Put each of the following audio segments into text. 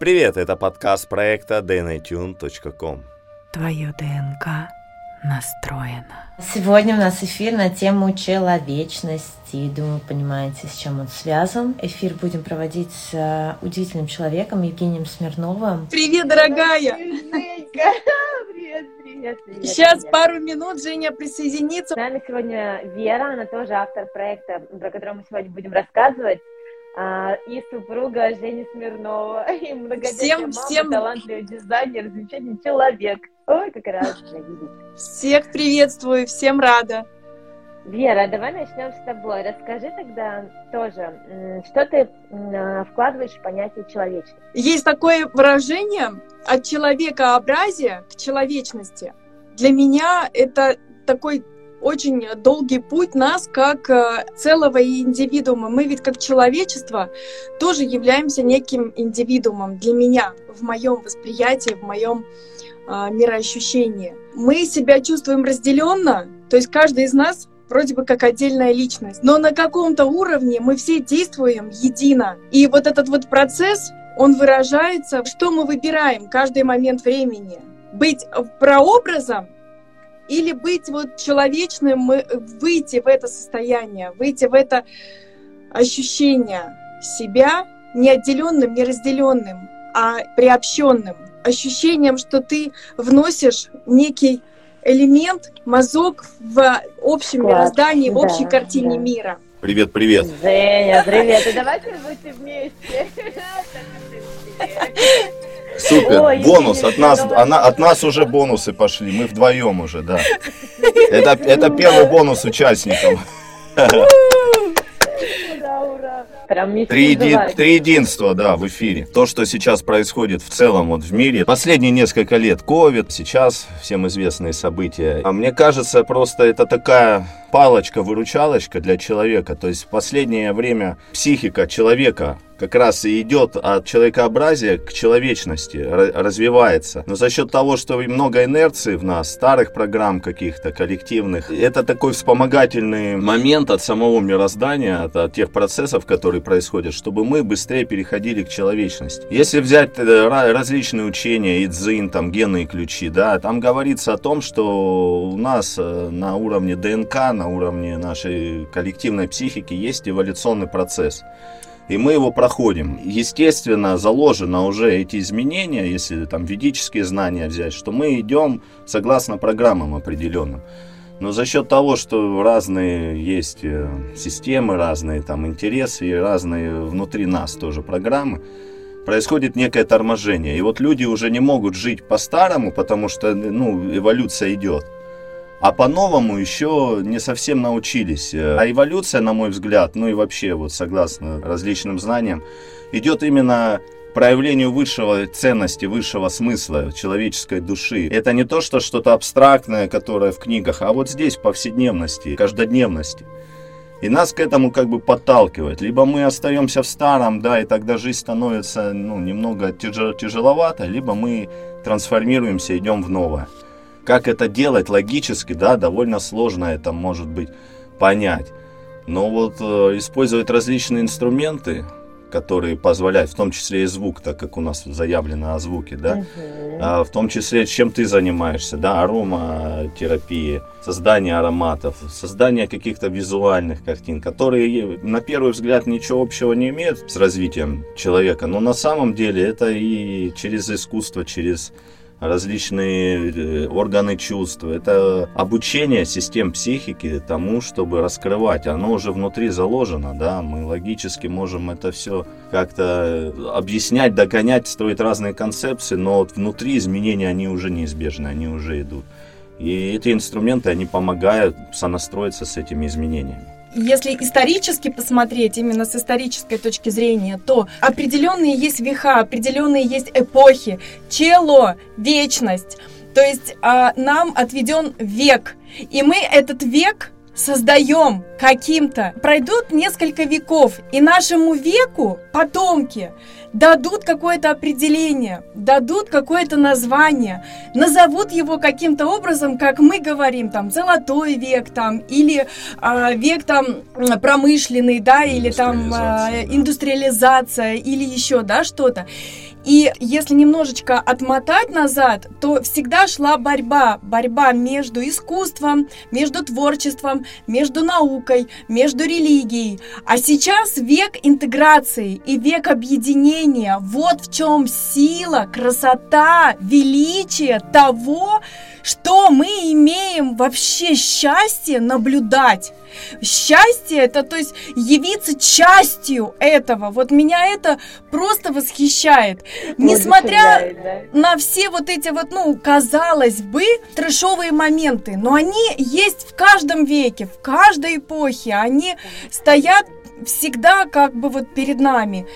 Привет, это подкаст проекта dnatune.com. Твое ДНК настроено. Сегодня у нас эфир на тему человечности. Думаю, понимаете, с чем он связан. Эфир будем проводить с э, удивительным человеком Евгением Смирновым. Привет, дорогая! Привет, привет, привет. Сейчас привет. пару минут Женя присоединится. С нами сегодня Вера, она тоже автор проекта, про который мы сегодня будем рассказывать. А, и супруга Жени Смирнова, и многодетная Всем- мама, всем- талантливый дизайнер, замечательный человек. Ой, как рада тебя видеть. Всех приветствую, всем рада. Вера, давай начнем с тобой. Расскажи тогда тоже, что ты а, вкладываешь в понятие человечности. Есть такое выражение от человекообразия к человечности. Для меня это такой очень долгий путь нас как э, целого индивидуума. Мы ведь как человечество тоже являемся неким индивидуумом для меня, в моем восприятии, в моем а, мироощущении. Мы себя чувствуем разделенно, то есть каждый из нас вроде бы как отдельная личность, но на каком-то уровне мы все действуем едино. И вот этот вот процесс, он выражается, что мы выбираем каждый момент времени. Быть прообразом или быть вот человечным, выйти в это состояние, выйти в это ощущение себя не отделенным, не разделенным, а приобщенным. Ощущением, что ты вносишь некий элемент, мазок в общем Вклад, мироздании, в да, общей картине да. мира. Привет, привет. Женя, привет. И давайте будьте вместе. Супер. Ой, Бонус от нас, она, от нас уже бонусы пошли. Мы вдвоем уже, да. Это, это первый бонус участникам. Прям еди- три единства, да, в эфире. То, что сейчас происходит в целом вот в мире. Последние несколько лет COVID, сейчас всем известные события. А мне кажется, просто это такая палочка-выручалочка для человека. То есть в последнее время психика человека как раз и идет от человекообразия к человечности, ра- развивается. Но за счет того, что много инерции в нас, старых программ каких-то коллективных, это такой вспомогательный момент от самого мироздания, от, от тех процессов, которые происходят, чтобы мы быстрее переходили к человечности. Если взять э, ра- различные учения, идзин, там, генные ключи, да, там говорится о том, что у нас э, на уровне ДНК, на уровне нашей коллективной психики есть эволюционный процесс. И мы его проходим. Естественно, заложено уже эти изменения, если там ведические знания взять, что мы идем согласно программам определенным. Но за счет того, что разные есть э, системы, разные там интересы и разные внутри нас тоже программы, происходит некое торможение. И вот люди уже не могут жить по-старому, потому что ну, эволюция идет. А по-новому еще не совсем научились. Э, А эволюция, на мой взгляд, ну и вообще, вот согласно различным знаниям, идет именно проявлению высшего ценности, высшего смысла человеческой души. Это не то, что что-то абстрактное, которое в книгах, а вот здесь, в повседневности, каждодневности. И нас к этому как бы подталкивает. Либо мы остаемся в старом, да, и тогда жизнь становится ну, немного тяжел- тяжеловато, либо мы трансформируемся, идем в новое. Как это делать логически, да, довольно сложно это может быть понять. Но вот э, использовать различные инструменты, которые позволяют, в том числе и звук, так как у нас заявлено о звуке, да, Мгм. а, в том числе, чем ты занимаешься, да, ароматерапия, создание ароматов, создание каких-то визуальных картин, которые на первый взгляд ничего общего не имеют с развитием человека, но на самом деле это и через искусство, через различные э, органы чувств. Это обучение систем психики тому, чтобы раскрывать. Оно уже внутри заложено, да, мы логически можем это все как-то объяснять, догонять, строить разные концепции, но вот внутри изменения, они уже неизбежны, они уже идут. И эти инструменты, они помогают сонастроиться с этими изменениями. Если исторически посмотреть, именно с исторической точки зрения, то определенные есть века, определенные есть эпохи, чело, вечность. То есть а, нам отведен век, и мы этот век создаем каким-то. Пройдут несколько веков, и нашему веку потомки дадут какое-то определение, дадут какое-то название, назовут его каким-то образом, как мы говорим, там, золотой век, там, или а, век там промышленный, да, или там да. индустриализация, или еще, да, что-то. И если немножечко отмотать назад, то всегда шла борьба. Борьба между искусством, между творчеством, между наукой, между религией. А сейчас век интеграции и век объединения. Вот в чем сила, красота, величие того, что мы имеем вообще счастье наблюдать. Счастье это, то есть явиться частью этого. Вот меня это просто восхищает. Несмотря да? на все вот эти вот, ну, казалось бы, трешовые моменты, но они есть в каждом веке, в каждой эпохе. Они стоят всегда как бы вот перед нами.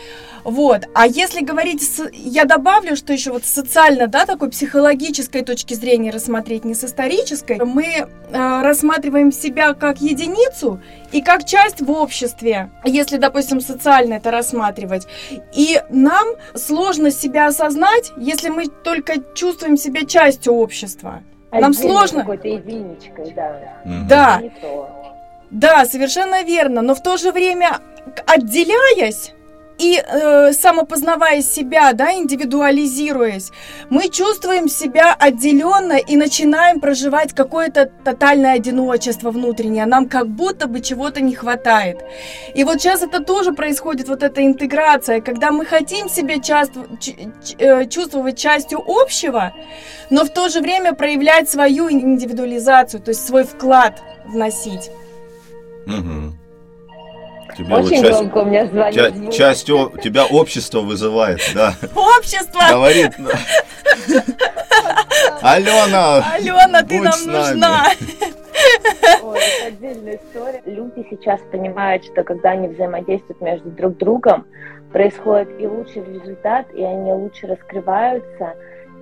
Вот. А если говорить, я добавлю, что еще вот социально, да, такой психологической точки зрения рассмотреть, не с исторической, мы э, рассматриваем себя как единицу и как часть в обществе, если, допустим, социально это рассматривать. И нам сложно себя осознать, если мы только чувствуем себя частью общества. Нам сложно... Какой-то единичкой, да. Да. Да, совершенно верно. Но в то же время, отделяясь, и э, самопознавая себя, да, индивидуализируясь, мы чувствуем себя отделенно и начинаем проживать какое-то тотальное одиночество внутреннее. Нам как будто бы чего-то не хватает. И вот сейчас это тоже происходит, вот эта интеграция, когда мы хотим себя часто, э, чувствовать частью общего, но в то же время проявлять свою индивидуализацию, то есть свой вклад вносить. Угу. Тебе Очень вот часть, громко у меня звонит. Ча- часть о, тебя общество вызывает, да. Общество! Говорит. Алена! Алена, ты нам нужна! Ой, это отдельная история. Люди сейчас понимают, что когда они взаимодействуют между друг другом, происходит и лучший результат, и они лучше раскрываются,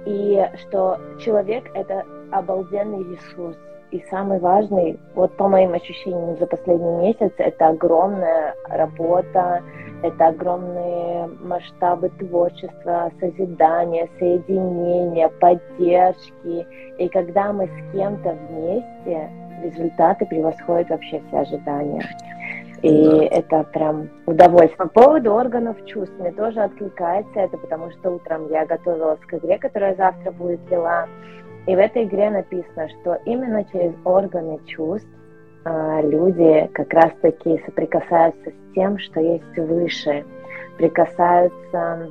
и что человек — это обалденный ресурс и самый важный, вот по моим ощущениям за последний месяц, это огромная работа, это огромные масштабы творчества, созидания, соединения, поддержки. И когда мы с кем-то вместе, результаты превосходят вообще все ожидания. И да. это прям удовольствие. По поводу органов чувств мне тоже откликается это, потому что утром я готовилась к игре, которая завтра будет вела. И в этой игре написано, что именно через органы чувств а, люди как раз-таки соприкасаются с тем, что есть выше, прикасаются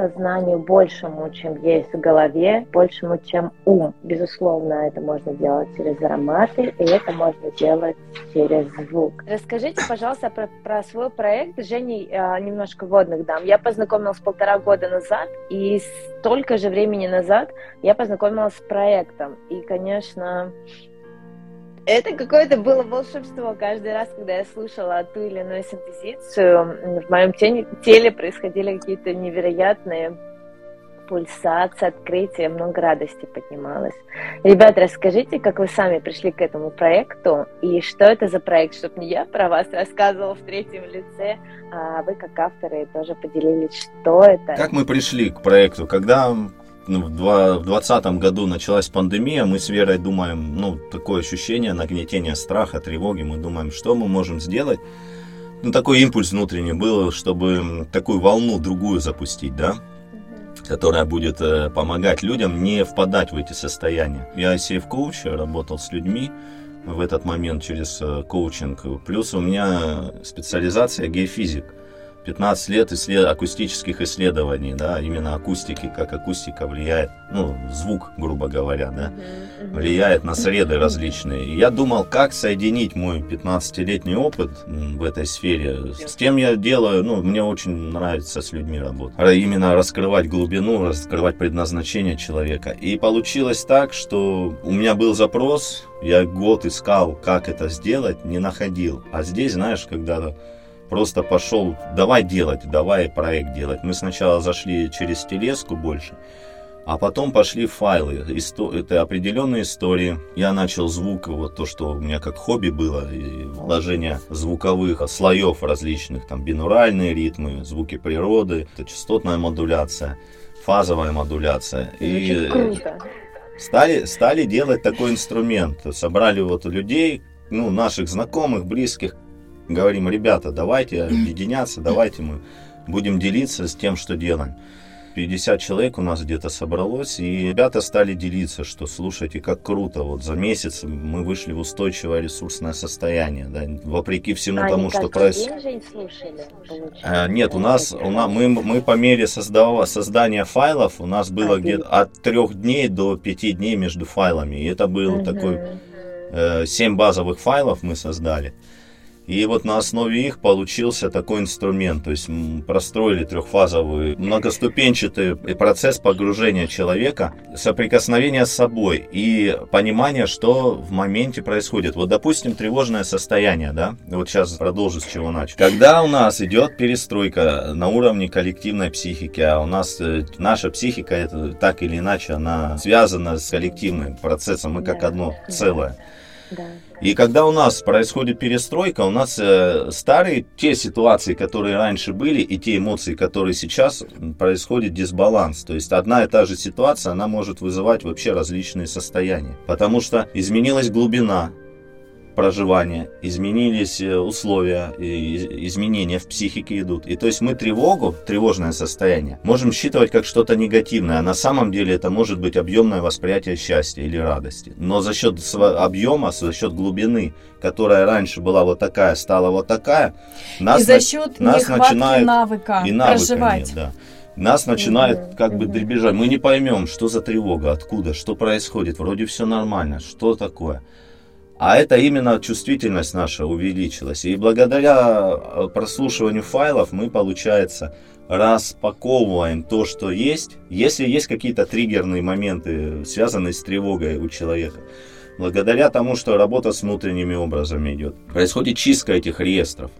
сознанию большему, чем есть в голове, большему, чем ум. Безусловно, это можно делать через ароматы, и это можно делать через звук. Расскажите, пожалуйста, про, про свой проект. Женей э, немножко водных дам. Я познакомилась полтора года назад, и столько же времени назад я познакомилась с проектом. И, конечно, это какое-то было волшебство. Каждый раз, когда я слушала ту или иную синтезицию, в моем теле происходили какие-то невероятные пульсации, открытия, много радости поднималось. Ребята, расскажите, как вы сами пришли к этому проекту и что это за проект, чтобы не я про вас рассказывала в третьем лице, а вы как авторы тоже поделились, что это. Как мы пришли к проекту? Когда в 2020 году началась пандемия, мы с Верой думаем, ну, такое ощущение нагнетения страха, тревоги, мы думаем, что мы можем сделать. Ну, такой импульс внутренний был, чтобы такую волну другую запустить, да, которая будет э, помогать людям не впадать в эти состояния. Я сейф-коуч, работал с людьми в этот момент через э, коучинг, плюс у меня специализация геофизик. 15 лет исслед... акустических исследований, да, именно акустики, как акустика влияет, ну, звук, грубо говоря, да, влияет на среды различные. И я думал, как соединить мой 15-летний опыт в этой сфере. С тем я делаю, ну, мне очень нравится с людьми работать. Именно раскрывать глубину, раскрывать предназначение человека. И получилось так, что у меня был запрос, я год искал, как это сделать, не находил. А здесь, знаешь, когда просто пошел, давай делать, давай проект делать. Мы сначала зашли через телеску больше, а потом пошли файлы, исто- это определенные истории. Я начал звук, вот то, что у меня как хобби было, и вложение звуковых слоев различных, там бинуральные ритмы, звуки природы, это частотная модуляция, фазовая модуляция. и круто. Стали, стали делать такой инструмент. Собрали вот людей, ну, наших знакомых, близких, говорим, ребята, давайте объединяться, давайте мы будем делиться с тем, что делаем. 50 человек у нас где-то собралось, и ребята стали делиться, что слушайте, как круто, вот за месяц мы вышли в устойчивое ресурсное состояние, да, вопреки всему А тому, что происходит. А, Нет, у нас, у нас мы, мы по мере создава, создания файлов у нас было А, где-то от трех дней до пяти дней между файлами. И это был Мгм. такой э, семь базовых файлов мы создали. И вот на основе их получился такой инструмент. То есть простроили трехфазовый многоступенчатый процесс погружения человека, соприкосновения с собой и понимание, что в моменте происходит. Вот, допустим, тревожное состояние, да? Вот сейчас продолжу с чего начал. Когда у нас идет перестройка на уровне коллективной психики, а у нас э, наша психика, это так или иначе, она связана с коллективным процессом, мы как одно целое. И когда у нас происходит перестройка, у нас э, старые, те ситуации, которые раньше были, и те эмоции, которые сейчас, происходит дисбаланс. То есть одна и та же ситуация, она может вызывать вообще различные состояния. Потому что изменилась глубина проживания, изменились э, условия, и изменения в психике идут. И то есть мы тревогу, тревожное состояние, можем считывать как что-то негативное, а на самом деле это может быть объемное восприятие счастья или радости. Но за счет объема, за счет глубины, которая раньше была вот такая, стала вот такая, нас и за на- счет нас нехватки начинает- навыка и навыка проживать. нет, да. Нас начинает как бы дребезжать. Мы не поймем, что за тревога, откуда, что происходит. Вроде все нормально, что такое. А это именно чувствительность наша увеличилась. И благодаря э, прослушиванию файлов мы, получается, распаковываем то, что есть. Если есть какие-то триггерные моменты, связанные с тревогой у человека, благодаря тому, что работа с внутренними образами идет, происходит чистка этих реестров.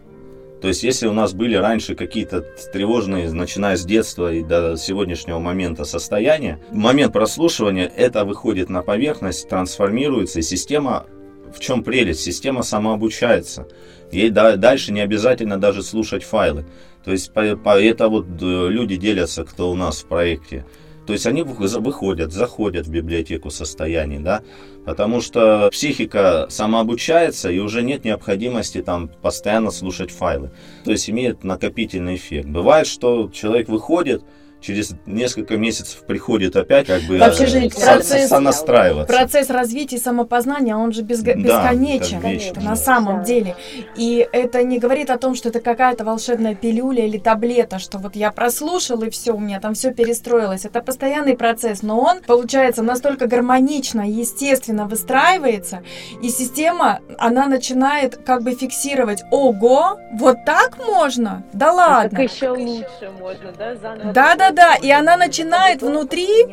То есть, если у нас были раньше какие-то тревожные, начиная с детства и до сегодняшнего момента состояния, момент прослушивания это выходит на поверхность, трансформируется, и система, в чем прелесть, система самообучается. Ей да- дальше не обязательно даже слушать файлы. То есть, по- по- это вот э, люди делятся, кто у нас в проекте. То есть они выходят, заходят в библиотеку состояний, да, потому что психика самообучается и уже нет необходимости там постоянно слушать файлы. То есть имеет накопительный эффект. Бывает, что человек выходит, через несколько месяцев приходит опять, как бы Вообще э, же со- процесс- сонастраиваться. Процесс развития и самопознания, он же безго- Да, бесконечен это вечно. на самом Да. деле. И это не говорит о том, что это какая-то волшебная пилюля или таблета, что вот я прослушал и все, у меня там все перестроилось. Это постоянный процесс, но он, получается, настолько гармонично, естественно выстраивается, и система, она начинает как бы фиксировать, ого, вот так можно? Да ладно. Так еще лучше можно, да? Заново Да-да-да, и она начинает внутри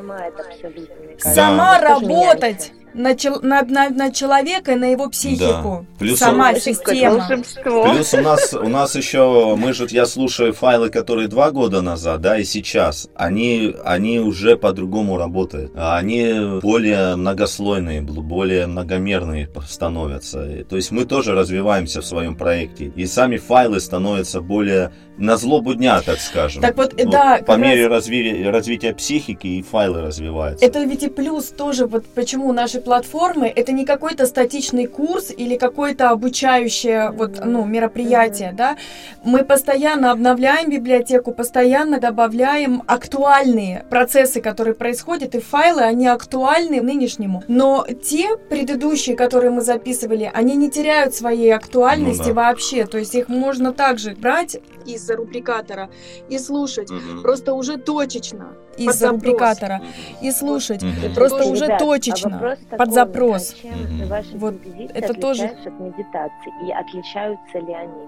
сама работать на, чел- на, на- на человека и на его психику. Плюс Сама он- система. Плюс у нас, у нас еще, мы же, я слушаю файлы, которые два года назад, да, и сейчас, они, они уже по-другому работают. Они более многослойные, более многомерные становятся. То есть мы тоже развиваемся в своем проекте. И сами файлы становятся более на злобу дня, так скажем. Так вот, да, По мере разви- развития психики и файлы развиваются. Это ведь и плюс тоже, вот почему наши платформы, это не какой-то статичный курс или какое-то обучающее вот, ну, мероприятие, да. Мы постоянно обновляем библиотеку, постоянно добавляем актуальные процессы, которые происходят, и файлы, они актуальны нынешнему. Но те предыдущие, которые мы записывали, они не теряют своей актуальности Ну да. вообще. То есть их можно также брать из рубрикатора и слушать. Мгм. Просто уже точечно. из рубрикатора и слушать. Мгм. Просто Слушайте, уже ребят, точечно, а вопрос под такой, запрос. а Чем Мгм. ваши Вот это тоже- от медитации? И отличаются ли они?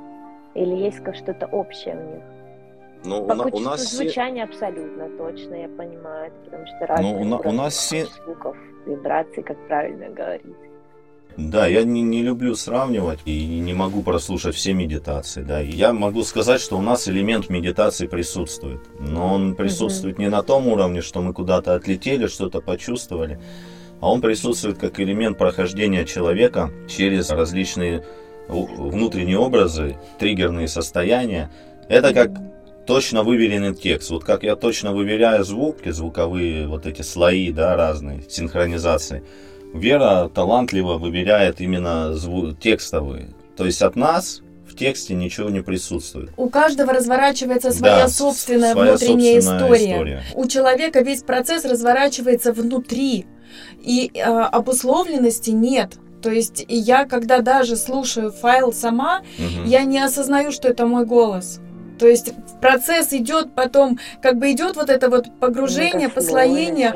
Или есть как что-то общее в них? Ну, у, По на- у нас все- звучания абсолютно точно, я понимаю, это потому что разные у на- у нас все- звуков, вибраций, как правильно говорить. Да, я не, не люблю сравнивать и не могу прослушать все медитации. Да. Я могу сказать, что у нас элемент медитации присутствует. Но он присутствует не на том уровне, что мы куда-то отлетели, что-то почувствовали, а он присутствует как элемент прохождения человека через различные внутренние образы, триггерные состояния. Это как точно выверенный текст. Вот как я точно выверяю звуки, звуковые вот эти слои, да, разные, синхронизации. Вера талантливо выверяет именно зву- текстовые. То есть от нас в тексте ничего не присутствует. У каждого разворачивается своя Да, собственная своя внутренняя собственная история. история. У человека весь процесс разворачивается внутри, и э, обусловленности нет. То есть я, когда даже слушаю файл сама, Мгм. я не осознаю, что это мой голос. То есть процесс идет потом, как бы идет вот это вот погружение, Многослойность послоение,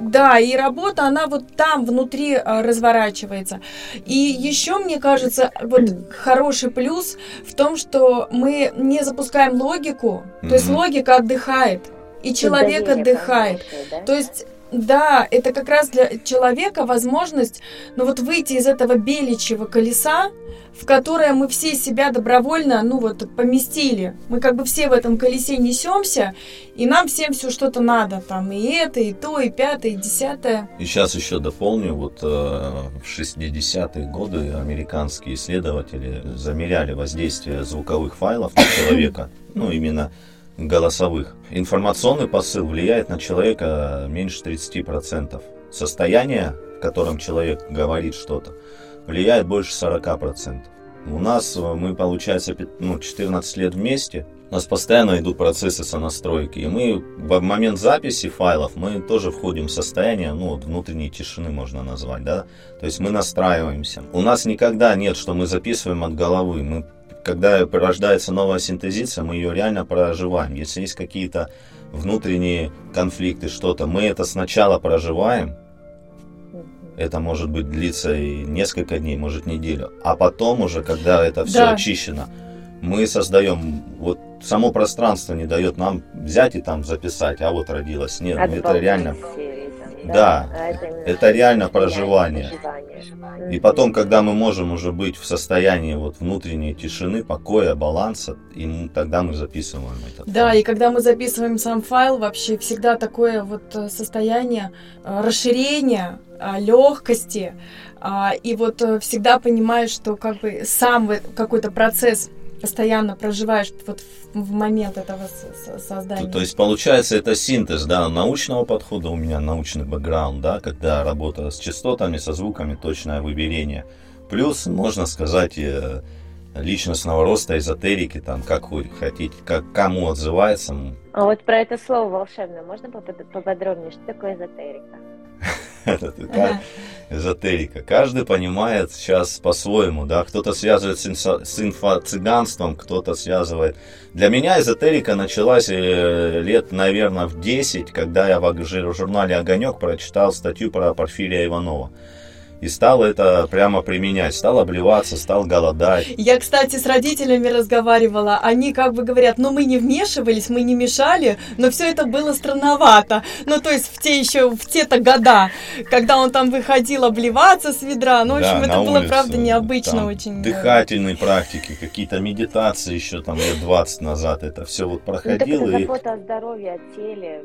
да, и работа, она вот там внутри а, разворачивается. И еще, мне кажется, вот хороший плюс в том, что мы не запускаем логику, то есть логика отдыхает, и человек Доверие отдыхает. да? То есть да, это как раз для человека возможность, ну вот выйти из этого беличьего колеса, в которое мы все себя добровольно, ну вот, поместили. Мы как бы все в этом колесе несемся, и нам всем все что-то надо, там и это, и то, и пятое, и десятое. И сейчас еще дополню, вот э, в 60-е годы американские исследователи замеряли воздействие звуковых файлов на человека, ну именно голосовых. Информационный посыл влияет на человека меньше 30%. Состояние, в котором человек говорит что-то, влияет больше 40%. У нас, э, мы, получается, ну, 14 лет вместе, у нас постоянно идут процессы сонастройки, и мы в момент записи файлов мы тоже входим в состояние, ну, вот внутренней тишины можно назвать, да, то есть мы настраиваемся. У нас никогда нет, что мы записываем от головы, мы когда рождается новая синтезиция, мы ее реально проживаем. Если есть какие-то внутренние конфликты, что-то, мы это сначала проживаем, это может быть длиться и несколько дней, может неделю. А потом уже, когда это все Да. очищено, мы создаем, вот само пространство не дает нам взять и там записать, а вот родилась. Нет, От это реально. серии, Да, А это, реально проживание. проживание. И потом, когда мы можем уже быть в состоянии вот внутренней тишины, покоя, баланса, и тогда мы записываем это. Да, и когда мы записываем сам файл, вообще всегда такое вот э, состояние э, расширения, легкости, и вот э, всегда понимаешь, что как бы сам какой-то процесс постоянно проживаешь вот в, в момент этого создания. То, то есть получается это синтез, да, научного подхода, у меня научный бэкграунд, да, когда работа с частотами, со звуками, точное выберение. Плюс, можно сказать, э, личностного роста, эзотерики, там, как вы хотите, как кому отзывается. А вот про это слово волшебное можно попод- поподробнее? Что такое эзотерика? Эзотерика. Каждый понимает сейчас по-своему, да. Кто-то связывает с, инфо- с инфо-цыганством, кто-то связывает. Для меня эзотерика началась э, лет, наверное, в 10, когда я в журнале «Огонек» прочитал статью про Порфирия Иванова. И стал это прямо применять. Стал обливаться, стал голодать. Я, кстати, с родителями разговаривала. Они как бы говорят, ну мы не вмешивались, мы не мешали, но все это было странновато. Ну, то есть в те еще, в те-то года, когда он там выходил обливаться с ведра. Ну, в общем, Да, это было, улицу, правда, необычно там очень. Дыхательные практики, какие-то медитации еще там лет 20 назад. Это все вот Ну, так проходило. это и... забота о здоровье, о теле.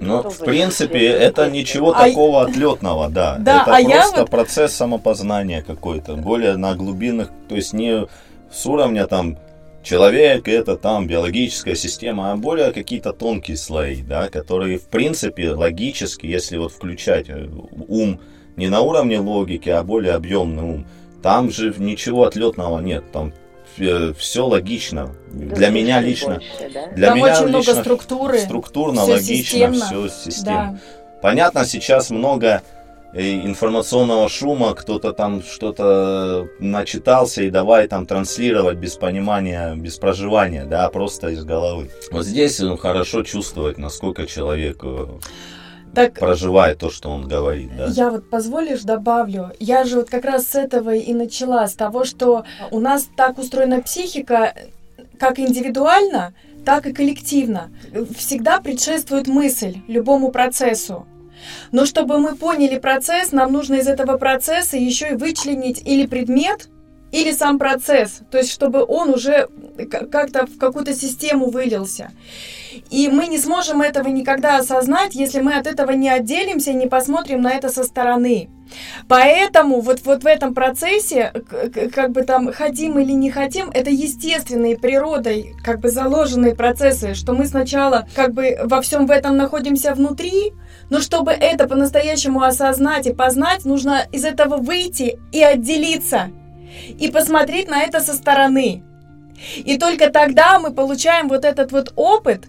Ну, что в принципе, это ничего А- такого отлетного, да. Да, это а я просто вот- процесс самопознания какой-то, более на глубинных, то есть не с уровня там человек, это там биологическая система, а более какие-то тонкие слои, да, которые в принципе логически, если вот включать э, ум не на уровне логики, а более объемный ум, там же ничего отлетного нет, там все логично. Да, Для меня лично, больше, да? для Там меня очень много лично структуры. структурно, всё логично, системно. все системно. Да. Понятно, сейчас много э, информационного шума, кто-то там что-то начитался и давай там транслировать без понимания, без проживания, да, просто из головы. Вот здесь ну, хорошо чувствовать, насколько человек э, Так, проживает то, что он говорит, да. Я вот позволишь добавлю, я же вот как раз с этого и начала, с того, что у нас так устроена психика, как индивидуально, так и коллективно. Всегда предшествует мысль любому процессу. Но чтобы мы поняли процесс, нам нужно из этого процесса еще и вычленить или предмет, или сам процесс, то есть чтобы он уже как-то в какую-то систему вылился. И мы не сможем этого никогда осознать, если мы от этого не отделимся не посмотрим на это со стороны. Поэтому вот, вот в этом процессе, как бы там хотим или не хотим, это естественные природой как бы заложенные процессы, что мы сначала как бы во всем в этом находимся внутри, но чтобы это по-настоящему осознать и познать, нужно из этого выйти и отделиться, и посмотреть на это со стороны. И только тогда мы получаем вот этот вот опыт,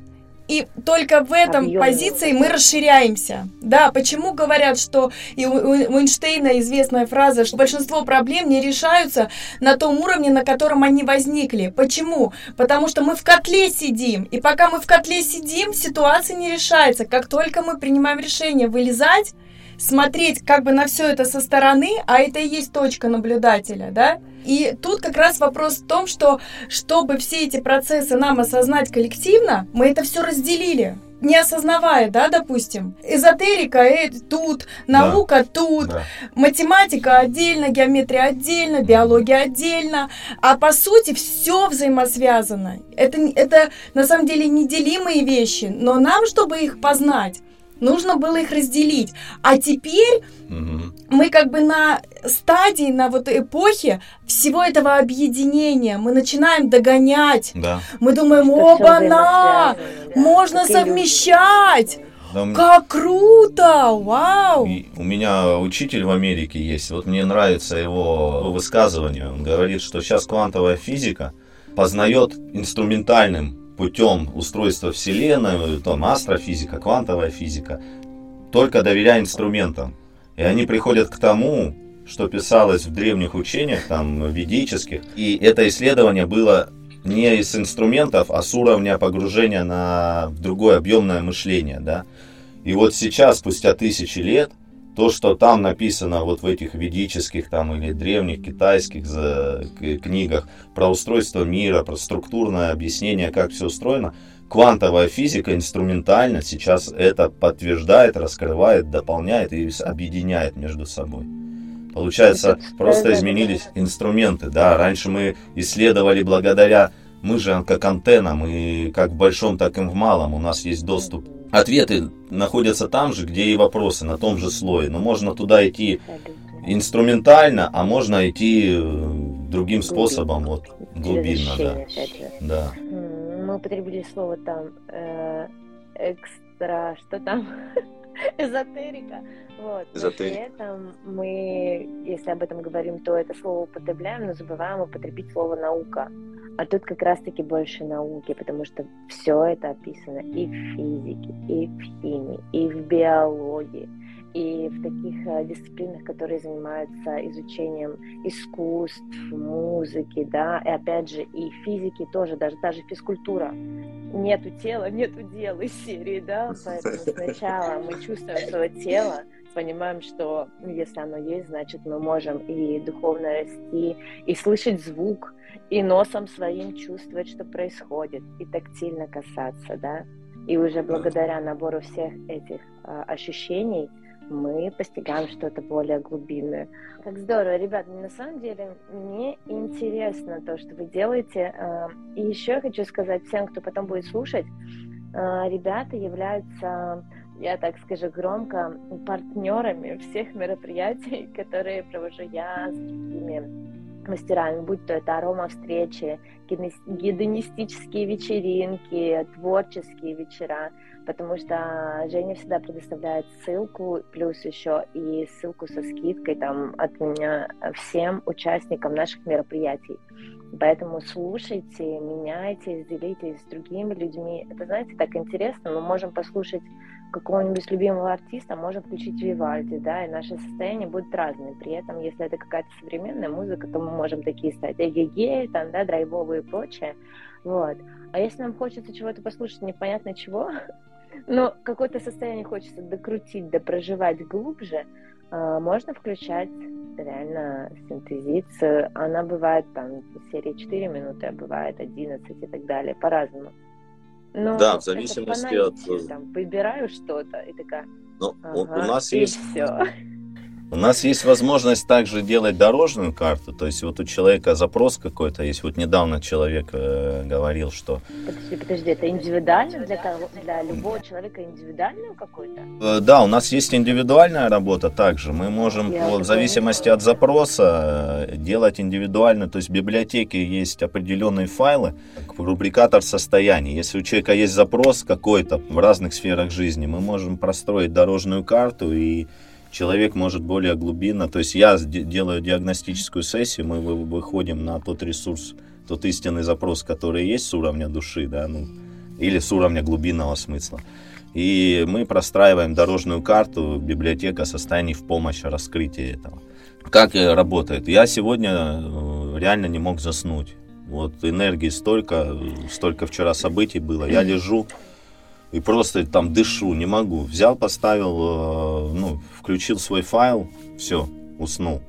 и только в этом Объёмный позиции мы расширяемся. Да, почему говорят, что и у, у Эйнштейна известная фраза, что большинство проблем не решаются на том уровне, на котором они возникли. Почему? Потому что мы в котле сидим, и пока мы в котле сидим, ситуация не решается. Как только мы принимаем решение вылезать, смотреть как бы на все это со стороны, а это и есть точка наблюдателя, да, и тут как раз вопрос в том, что чтобы все эти процессы нам осознать коллективно, мы это все разделили не осознавая, да, допустим, эзотерика э, тут, наука тут, Да. математика отдельно, геометрия отдельно, биология отдельно, а по сути все взаимосвязано. Это, это на самом деле неделимые вещи, но нам, чтобы их познать, нужно было их разделить. А теперь Мгм. мы как бы на стадии, на вот эпохе всего этого объединения, мы начинаем догонять. Да. Мы думаем, оба-на, да, можно иллюзия. совмещать. Да, Как круто! Вау! и у меня учитель в Америке есть. Вот мне нравится его высказывание. Он говорит, что сейчас квантовая физика познает инструментальным путем устройства Вселенной, там астрофизика, квантовая физика, только доверяя инструментам. И они приходят к тому, что писалось в древних учениях, там, ведических. И это исследование было не из инструментов, а с уровня погружения на другое объемное мышление, да. И вот сейчас, спустя тысячи лет, то, что там написано вот в этих ведических там или древних китайских книгах про устройство мира, про структурное объяснение, как все устроено, квантовая физика инструментально сейчас это подтверждает, раскрывает, дополняет и объединяет между собой. Получается, просто изменились инструменты, да, раньше мы исследовали благодаря, мы же как антенна, мы как в большом, так и в малом, у нас есть доступ. Ответы находятся там же, где и вопросы, на том же слое, но можно туда идти инструментально, а можно идти э, другим способом, вот, глубинно, да. Да. Мы употребили слово там э, экстра, что там? Эзотерика. Вот. Эзотерика. при этом мы, если об этом говорим, то это слово употребляем, но забываем употребить слово наука. А тут как раз-таки больше науки, потому что все это описано и в физике, и в химии, и в биологии, и в таких э, дисциплинах, которые занимаются изучением искусств, музыки, да, и опять же и физики тоже, даже, даже физкультура. Нету тела, нету дела из серии, да, поэтому сначала мы чувствуем свое тело, понимаем, что ну, если оно есть, значит мы можем и духовно расти, и слышать звук, и носом своим чувствовать, что происходит, и тактильно касаться, да, и уже благодаря набору всех этих а, ощущений мы постигаем что-то более глубинное. Как здорово, ребят, на самом деле мне интересно то, что вы делаете. а, И еще я хочу сказать всем, кто потом будет слушать, а, ребята являются, я так скажу громко, партнерами всех мероприятий, которые провожу я с другими мастерами, будь то это арома-встречи, гедонистические вечеринки, творческие вечера, потому что Женя всегда предоставляет ссылку, плюс еще и ссылку со скидкой там от меня всем участникам наших мероприятий. Поэтому слушайте, меняйтесь, делитесь с другими людьми. Это, знаете, так интересно. Мы можем послушать какого-нибудь любимого артиста, можем включить Вивальди, да, и наши состояния будут разные. При этом, если это какая-то современная музыка, то мы можем такие стать эгегей, там, да, драйвовые и прочее. Вот. А если нам хочется чего-то послушать, непонятно чего, но какое-то состояние хочется докрутить, допроживать глубже, а, можно включать реально синтезицию. Она бывает там серии 4 минуты, а бывает 11 и так далее, по-разному. Но Да, в зависимости от- наитию, там, выбираю что-то и такая, Ну, ага, у нас есть все. У нас есть возможность также делать дорожную карту, то есть вот у человека запрос какой-то есть. Вот недавно человек э, говорил, что Подожди, подожди, это индивидуально для кого? Для любого человека индивидуальную какой-то? э, да, у нас есть индивидуальная работа также. Мы можем Я вот, в зависимости от запроса э, делать индивидуально. То есть в библиотеке есть определенные файлы, рубрикатор состояний. Если у человека есть запрос какой-то в разных сферах жизни, мы можем простроить дорожную карту и человек может более глубинно, то есть я делаю диагностическую сессию, мы вы- выходим на тот ресурс тот истинный запрос, который есть с уровня души, да, ну, или с уровня глубинного смысла. И мы простраиваем дорожную карту библиотека состояний в помощь раскрытию этого. Как работает? Я сегодня э, реально не мог заснуть. Вот энергии столько, столько вчера событий было. Я лежу и просто там дышу, не могу. Взял, поставил, э, ну, включил свой файл, все, уснул.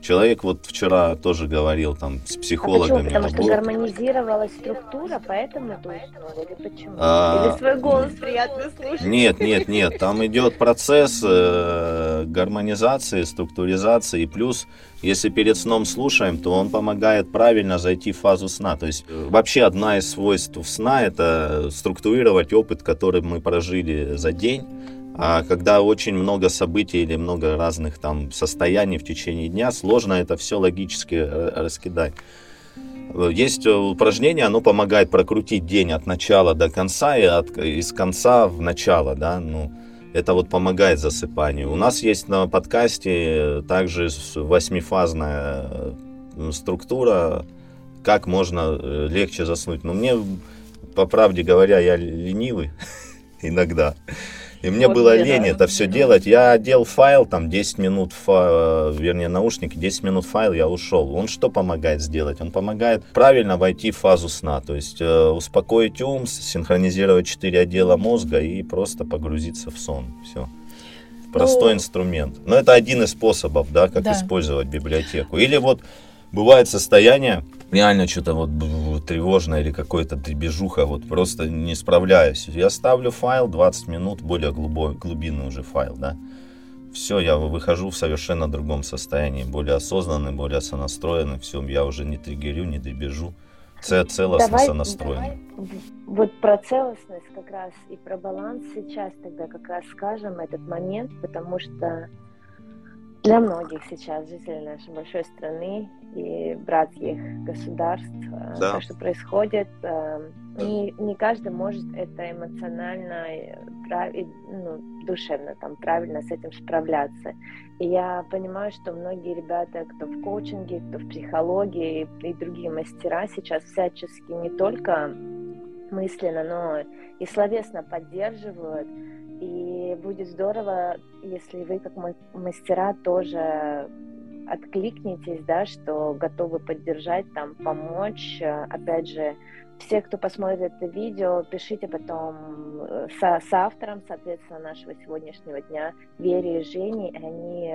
Человек вот вчера тоже говорил там с психологами. А почему? Потому что гармонизировалась структура, поэтому ты уснул, или почему? А... Или свой голос приятно слушать? Нет, нет, нет, там идет процесс э, гармонизации, структуризации, и плюс, если перед сном слушаем, то он помогает правильно зайти в фазу сна. То есть э, вообще одна из свойств сна – это структурировать опыт, который мы прожили за день, а когда очень много событий или много разных там состояний в течение дня, сложно это все логически э, раскидать. Есть упражнение, оно помогает прокрутить день от начала до конца и от, из конца в начало, да, ну, это вот помогает засыпанию. У нас есть на подкасте также восьмифазная э, структура, как можно э, легче заснуть. Но мне, по правде говоря, я ленивый иногда. И мне вот было лень это все делать. Я одел файл, там 10 минут, фа... вернее, наушники, 10 минут файл, я ушел. Он что помогает сделать? Он помогает правильно войти в фазу сна. То есть э, успокоить ум, синхронизировать 4 отдела мозга и просто погрузиться в сон. Все. Простой ну, инструмент. Но это один из способов, да, как да. использовать библиотеку. Или вот бывает состояние, реально что-то вот тревожное или какое-то дребежуха, вот просто не справляюсь. Я ставлю файл 20 минут, более глубокий, глубинный уже файл, да. Все, я выхожу в совершенно другом состоянии, более осознанный, более сонастроенный, все, я уже не триггерю, не дребежу, целостно давай, сонастроенный. Давай, вот про целостность как раз и про баланс сейчас тогда как раз скажем этот момент, потому что для многих сейчас жителей нашей большой страны и братских государств, э, да. то, что происходит, э, не, каждый может это эмоционально, и, ну, душевно там правильно с этим справляться. И я понимаю, что многие ребята, кто в коучинге, кто в психологии и другие мастера сейчас всячески не только мысленно, но и словесно поддерживают и будет здорово, если вы как мастера тоже откликнетесь, да, что готовы поддержать, там, помочь. Опять же, все, кто посмотрит это видео, пишите потом э, со, с автором, соответственно, нашего сегодняшнего дня, Вере и Жене, они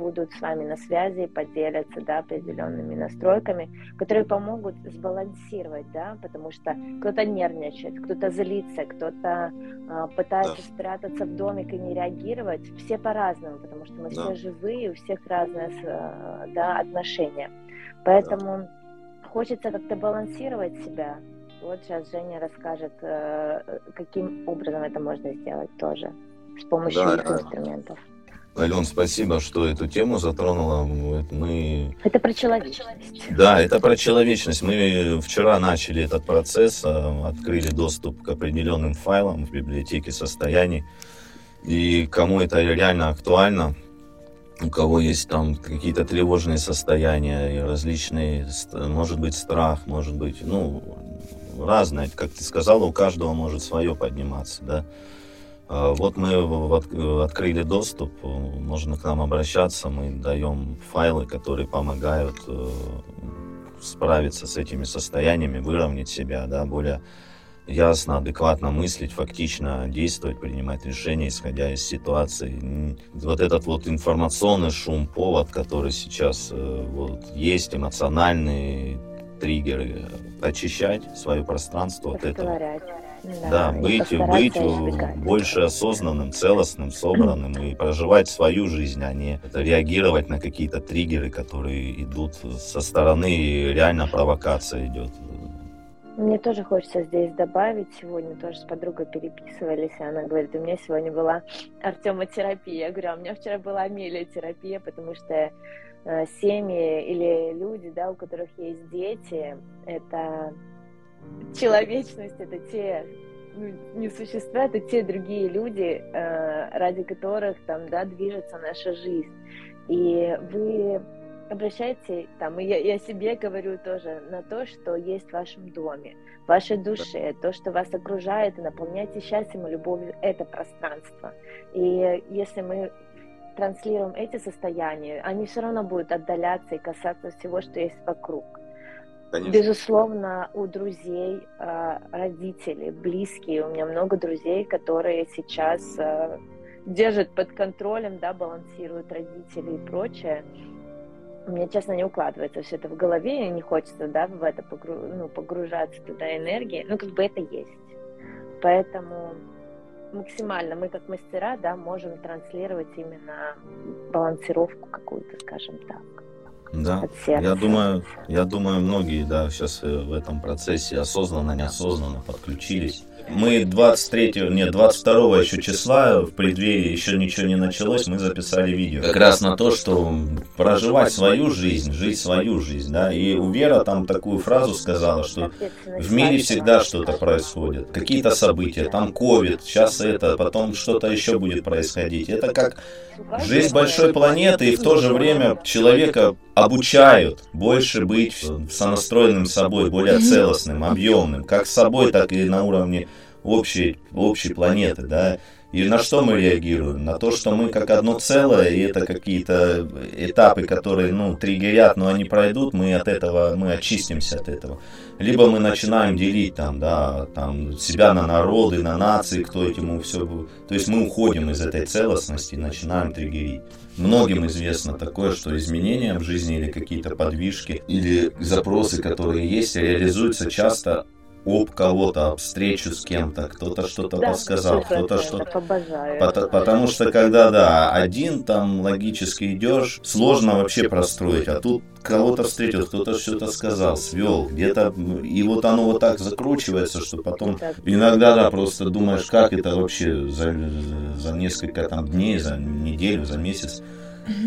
будут с вами на связи, поделятся да, определенными настройками, которые помогут сбалансировать, да, потому что кто-то нервничает, кто-то злится, кто-то э, пытается да. спрятаться в домик и не реагировать. Все по-разному, потому что мы да. все живые, у всех разные э, да, отношения. Поэтому да. хочется как-то балансировать себя. Вот сейчас Женя расскажет, э, каким образом это можно сделать тоже с помощью да, этих инструментов. Ален, спасибо, что эту тему затронула. Мы... Это про человечность. Да, это про человечность. Мы вчера начали этот процесс, а, открыли доступ к определенным файлам в библиотеке состояний. И кому это реально актуально, у кого есть там какие-то тревожные состояния и различные, может быть, страх, может быть, ну, разное, как ты сказала, у каждого может свое подниматься, да. А, вот мы открыли доступ, можно к нам обращаться, мы даем файлы, которые помогают э, справиться с этими состояниями, выровнять себя, да, более ясно, адекватно мыслить, фактично действовать, принимать решения, исходя из ситуации. Вот этот вот информационный шум, повод, который сейчас э, вот, есть, эмоциональные триггеры, очищать свое пространство от этого. Да, да быть, быть больше осознанным, целостным, собранным и проживать свою жизнь, а не реагировать на какие-то триггеры, которые идут со стороны, и реально провокация идет. Мне тоже хочется здесь добавить. Сегодня тоже с подругой переписывались, и она говорит, у меня сегодня была Артема-терапия. Я говорю, а у меня вчера была Амелия-терапия, потому что э, семьи или люди, да, у которых есть дети, это человечность это те ну, не существа, это те другие люди, э, ради которых там, да, движется наша жизнь. И вы обращайте, там, и я, я себе говорю тоже, на то, что есть в вашем доме, в вашей душе, то, что вас окружает, и наполняйте счастьем и любовью это пространство. И если мы транслируем эти состояния, они все равно будут отдаляться и касаться всего, что есть вокруг. Конечно. Безусловно, у друзей, а, родителей, близкие, у меня много друзей, которые сейчас а, держат под контролем, да, балансируют родителей и прочее. У меня, честно, не укладывается все это в голове, и не хочется, да, в это погру... ну, погружаться туда энергии. Ну, как бы это есть. Поэтому максимально мы как мастера, да, можем транслировать именно балансировку какую-то, скажем так. Да, я думаю, я думаю, многие, да, сейчас э, в этом процессе осознанно, неосознанно подключились мы 23, нет, 22 еще числа, в преддверии еще ничего не началось, мы записали видео. Как раз на то, что проживать свою жизнь, жить свою жизнь, да. И у Вера там такую фразу сказала, что в мире всегда что-то происходит. Какие-то события, там ковид, сейчас это, потом что-то еще будет происходить. Это как жизнь большой планеты, и в то же время человека обучают больше быть сонастроенным собой, более целостным, объемным, как с собой, так и на уровне общей, общей планеты, да. И на что мы реагируем? На то, что мы как одно целое, и это какие-то этапы, которые, ну, триггерят, но они пройдут, мы от этого, мы очистимся от этого. Либо мы начинаем делить там, да, там, себя на народы, на нации, кто этому все... То есть мы уходим из этой целостности и начинаем триггерить. Многим известно такое, что изменения в жизни или какие-то подвижки, или запросы, которые есть, реализуются часто об кого-то, об встречу с кем-то, кто-то что-то да, подсказал, кто-то что-то... Потому, потому что когда, да, один там логически идешь, сложно вообще простроить, а тут кого-то встретил, кто-то что-то сказал, свел, где-то, и вот оно вот так закручивается, что потом иногда, да, просто думаешь, как это вообще за, за несколько там дней, за неделю, за месяц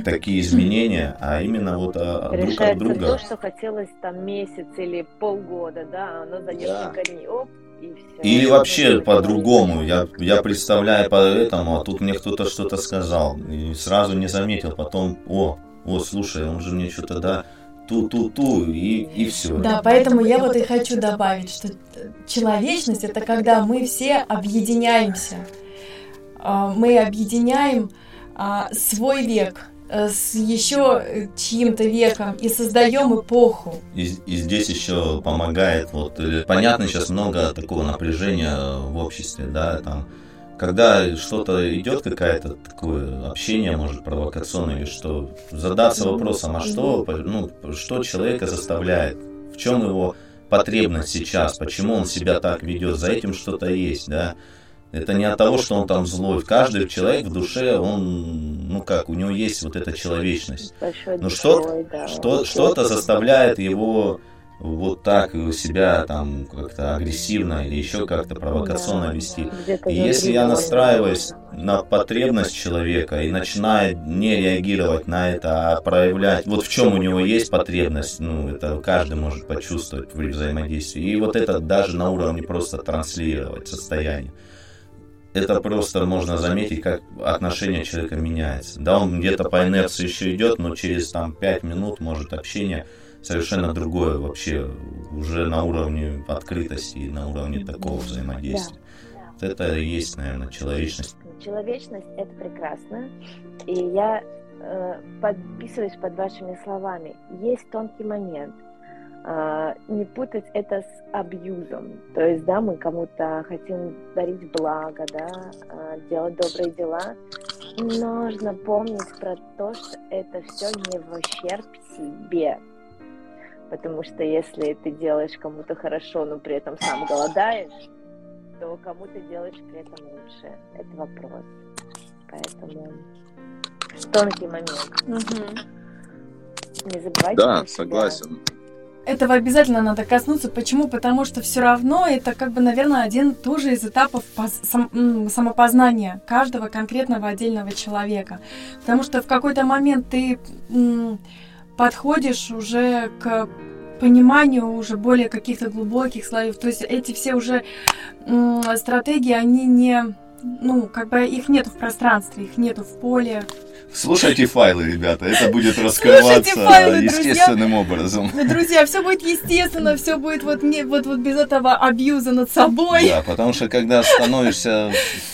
такие изменения, а именно вот а, друг от друга. то, что хотелось там месяц или полгода, да, оно за несколько да. дней, оп, и все. Или вообще по-другому. Я, я представляю по этому, а тут мне кто-то что-то сказал. И сразу не заметил. Потом, о, о, слушай, он же мне что-то, да, ту-ту-ту, и, и все. Да, поэтому я вот и хочу добавить, что человечность это когда мы все объединяемся. А, мы объединяем а, свой век с еще чьим-то веком и создаем эпоху. И, и здесь еще помогает, вот, понятно, сейчас много такого напряжения в обществе, да, там, когда что-то идет, какое-то такое общение, может, провокационное или что, задаться вопросом, а что, ну, что человека заставляет, в чем его потребность сейчас, почему он себя так ведет, за этим что-то есть, да, это не от того, что он там злой. Каждый человек в душе, он, ну как, у него есть вот эта человечность. Но что, что, что-то заставляет его вот так себя там как-то агрессивно или еще как-то провокационно вести. И если я настраиваюсь на потребность человека и начинаю не реагировать на это, а проявлять, вот в чем у него есть потребность, ну, это каждый может почувствовать при взаимодействии. И вот это даже на уровне просто транслировать состояние это просто можно заметить, как отношение человека меняется. Да, он где-то по инерции еще идет, но через там 5 минут может общение совершенно другое вообще, уже на уровне открытости, на уровне такого взаимодействия. Да. Вот это и есть, наверное, человечность. Человечность – это прекрасно. И я э, подписываюсь под вашими словами. Есть тонкий момент – не путать это с абьюзом. То есть, да, мы кому-то хотим дарить благо, да, а, делать добрые дела. Нужно помнить про то, что это все не в ущерб себе. Потому что если ты делаешь кому-то хорошо, но при этом сам голодаешь, то кому ты делаешь при этом лучше. Это вопрос. Поэтому тонкий момент. Угу. Не забывайте. Да, согласен. Этого обязательно надо коснуться. Почему? Потому что все равно это как бы, наверное, один тоже из этапов самопознания каждого конкретного отдельного человека. Потому что в какой-то момент ты подходишь уже к пониманию уже более каких-то глубоких слоев. То есть эти все уже стратегии, они не ну, как бы их нету в пространстве, их нету в поле. Слушайте файлы, ребята, это будет раскрываться файлы, друзья. естественным образом. Ну, Друзья, все будет естественно, все будет вот, не, вот, вот без этого абьюза над собой. Да, потому что когда становишься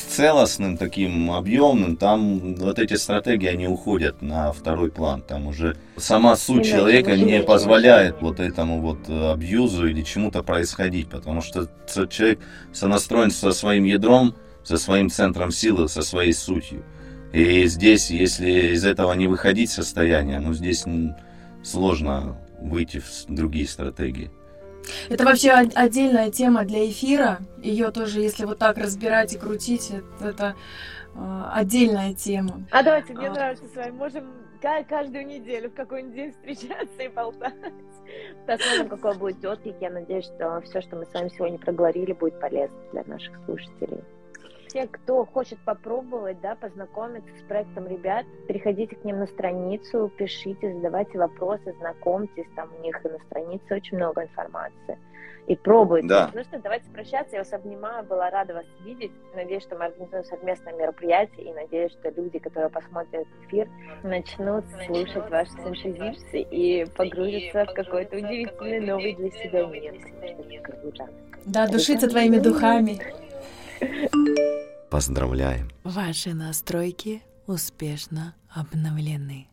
целостным, таким объемным, там вот эти стратегии, они уходят на второй план. Там уже сама суть Иначе человека не позволяет вот этому вот э, абьюзу или чему-то происходить, потому что человек сонастроен со своим ядром, со своим центром силы, со своей сутью. И здесь, если из этого не выходить состояние, ну здесь сложно выйти в другие стратегии. Это вообще от- отдельная тема для эфира. Ее тоже, если вот так разбирать и крутить, это, это, э, отдельная тема. А давайте, мне А. нравится с вами. Можем ка- каждую неделю в какой-нибудь день встречаться и болтать. Посмотрим, какой будет отклик. Я надеюсь, что все, что мы с вами сегодня проговорили, будет полезно для наших слушателей. Те, кто хочет попробовать, да, познакомиться с проектом ребят, переходите к ним на страницу, пишите, задавайте вопросы, знакомьтесь, там у них и на странице очень много информации. И пробуйте. Да. Ну что, давайте прощаться. Я вас обнимаю, была рада вас видеть. Надеюсь, что мы организуем совместное мероприятие и надеюсь, что люди, которые посмотрят эфир, начнут слушать ваши синтезисы и погрузятся в какой-то удивительный новый для себя мир. Да, душиться твоими духами. Поздравляем. Ваши настройки успешно обновлены.